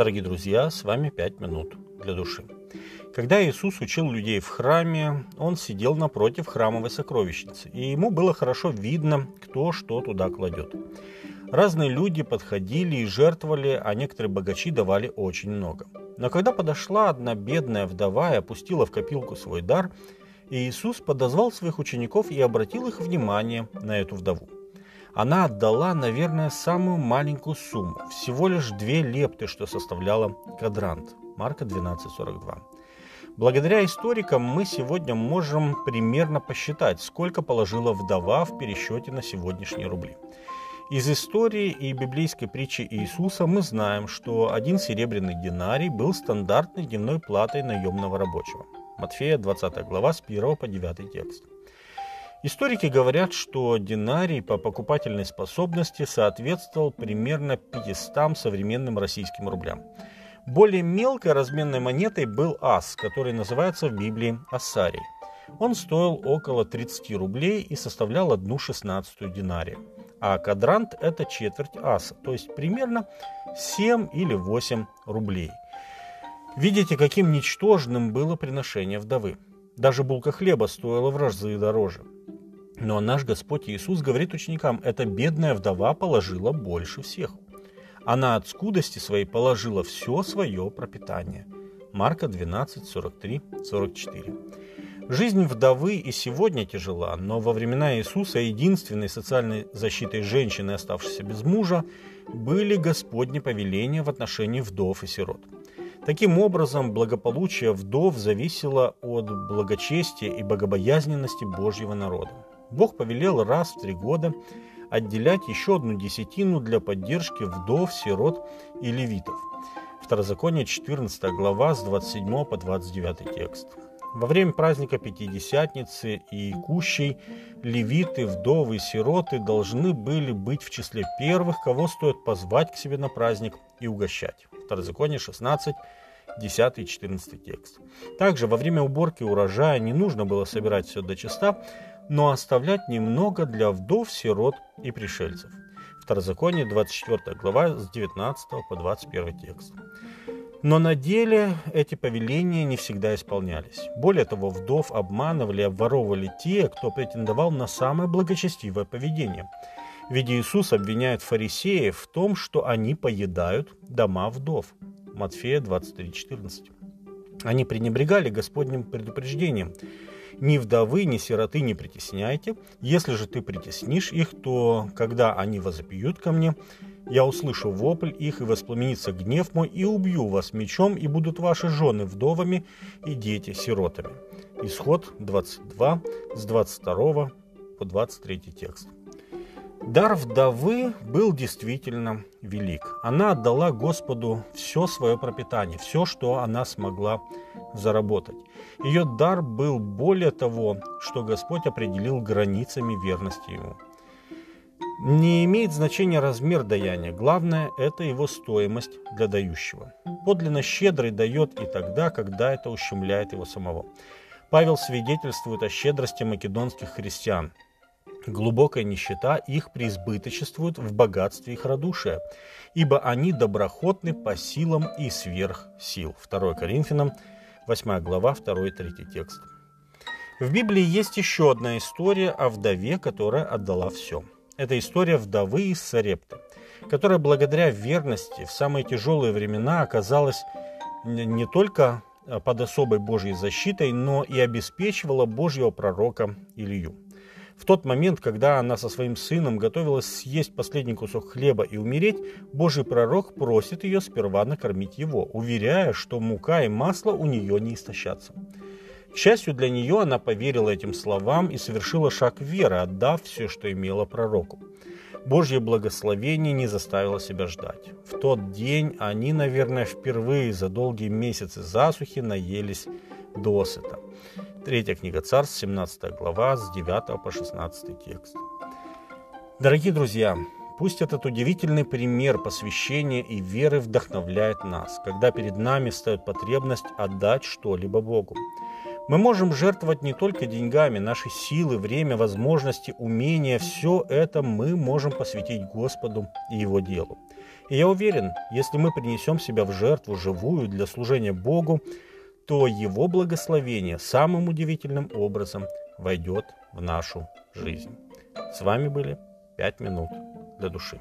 Дорогие друзья, с вами «Пять минут для души». Когда Иисус учил людей в храме, он сидел напротив храмовой сокровищницы, и ему было хорошо видно, кто что туда кладет. Разные люди подходили и жертвовали, а некоторые богачи давали очень много. Но когда подошла одна бедная вдова и опустила в копилку свой дар, Иисус подозвал своих учеников и обратил их внимание на эту вдову. Она отдала, наверное, самую маленькую сумму, всего лишь две лепты, что составляло квадрант. Марка 12.42. Благодаря историкам мы сегодня можем примерно посчитать, сколько положила вдова в пересчете на сегодняшние рубли. Из истории и библейской притчи Иисуса мы знаем, что один серебряный динарий был стандартной дневной платой наемного рабочего. Матфея 20 глава с 1 по 9 текст. Историки говорят, что динарий по покупательной способности соответствовал примерно 500 современным российским рублям. Более мелкой разменной монетой был ас, который называется в Библии ассарий. Он стоил около 30 рублей и составлял одну шестнадцатую динария. А кадрант – это четверть аса, то есть примерно 7 или 8 рублей. Видите, каким ничтожным было приношение вдовы. Даже булка хлеба стоила в разы дороже. Но наш Господь Иисус говорит ученикам, эта бедная вдова положила больше всех. Она от скудости своей положила все свое пропитание. Марка 12, 43, 44. Жизнь вдовы и сегодня тяжела, но во времена Иисуса единственной социальной защитой женщины, оставшейся без мужа, были Господни повеления в отношении вдов и сирот. Таким образом, благополучие вдов зависело от благочестия и богобоязненности Божьего народа. Бог повелел раз в три года отделять еще одну десятину для поддержки вдов, сирот и левитов. Второзаконие 14 глава с 27 по 29 текст. Во время праздника Пятидесятницы и Кущей левиты, вдовы и сироты должны были быть в числе первых, кого стоит позвать к себе на праздник и угощать. Второзаконие 16, 10 и 14 текст. Также во время уборки урожая не нужно было собирать все до чиста, но оставлять немного для вдов, сирот и пришельцев. Второзаконие, 24 глава, с 19 по 21 текст. Но на деле эти повеления не всегда исполнялись. Более того, вдов обманывали и обворовывали те, кто претендовал на самое благочестивое поведение. Ведь Иисус обвиняет фарисеев в том, что они поедают дома вдов. Матфея 23:14. Они пренебрегали Господним предупреждением – ни вдовы, ни сироты не притесняйте. Если же ты притеснишь их, то когда они возопьют ко мне, я услышу вопль их, и воспламенится гнев мой, и убью вас мечом, и будут ваши жены вдовами, и дети сиротами». Исход 22, с 22 по 23 текст. Дар вдовы был действительно велик. Она отдала Господу все свое пропитание, все, что она смогла заработать. Ее дар был более того, что Господь определил границами верности Ему. Не имеет значения размер даяния, главное – это его стоимость для дающего. Подлинно щедрый дает и тогда, когда это ущемляет его самого. Павел свидетельствует о щедрости македонских христиан – Глубокая нищета их преизбыточествует в богатстве их радушия, ибо они доброхотны по силам и сверх сил. 2 Коринфянам, 8 глава, 2-3 текст. В Библии есть еще одна история о вдове, которая отдала все. Это история вдовы из Сарепты, которая благодаря верности в самые тяжелые времена оказалась не только под особой Божьей защитой, но и обеспечивала Божьего пророка Илью. В тот момент, когда она со своим сыном готовилась съесть последний кусок хлеба и умереть, Божий пророк просит ее сперва накормить его, уверяя, что мука и масло у нее не истощатся. К счастью для нее, она поверила этим словам и совершила шаг веры, отдав все, что имела пророку. Божье благословение не заставило себя ждать. В тот день они, наверное, впервые за долгие месяцы засухи наелись досыта. Третья книга Царств, 17 глава, с 9 по 16 текст. Дорогие друзья, пусть этот удивительный пример посвящения и веры вдохновляет нас, когда перед нами встает потребность отдать что-либо Богу. Мы можем жертвовать не только деньгами, наши силы, время, возможности, умения, все это мы можем посвятить Господу и Его делу. И я уверен, если мы принесем себя в жертву живую для служения Богу, то его благословение самым удивительным образом войдет в нашу жизнь. С вами были «Пять минут для души».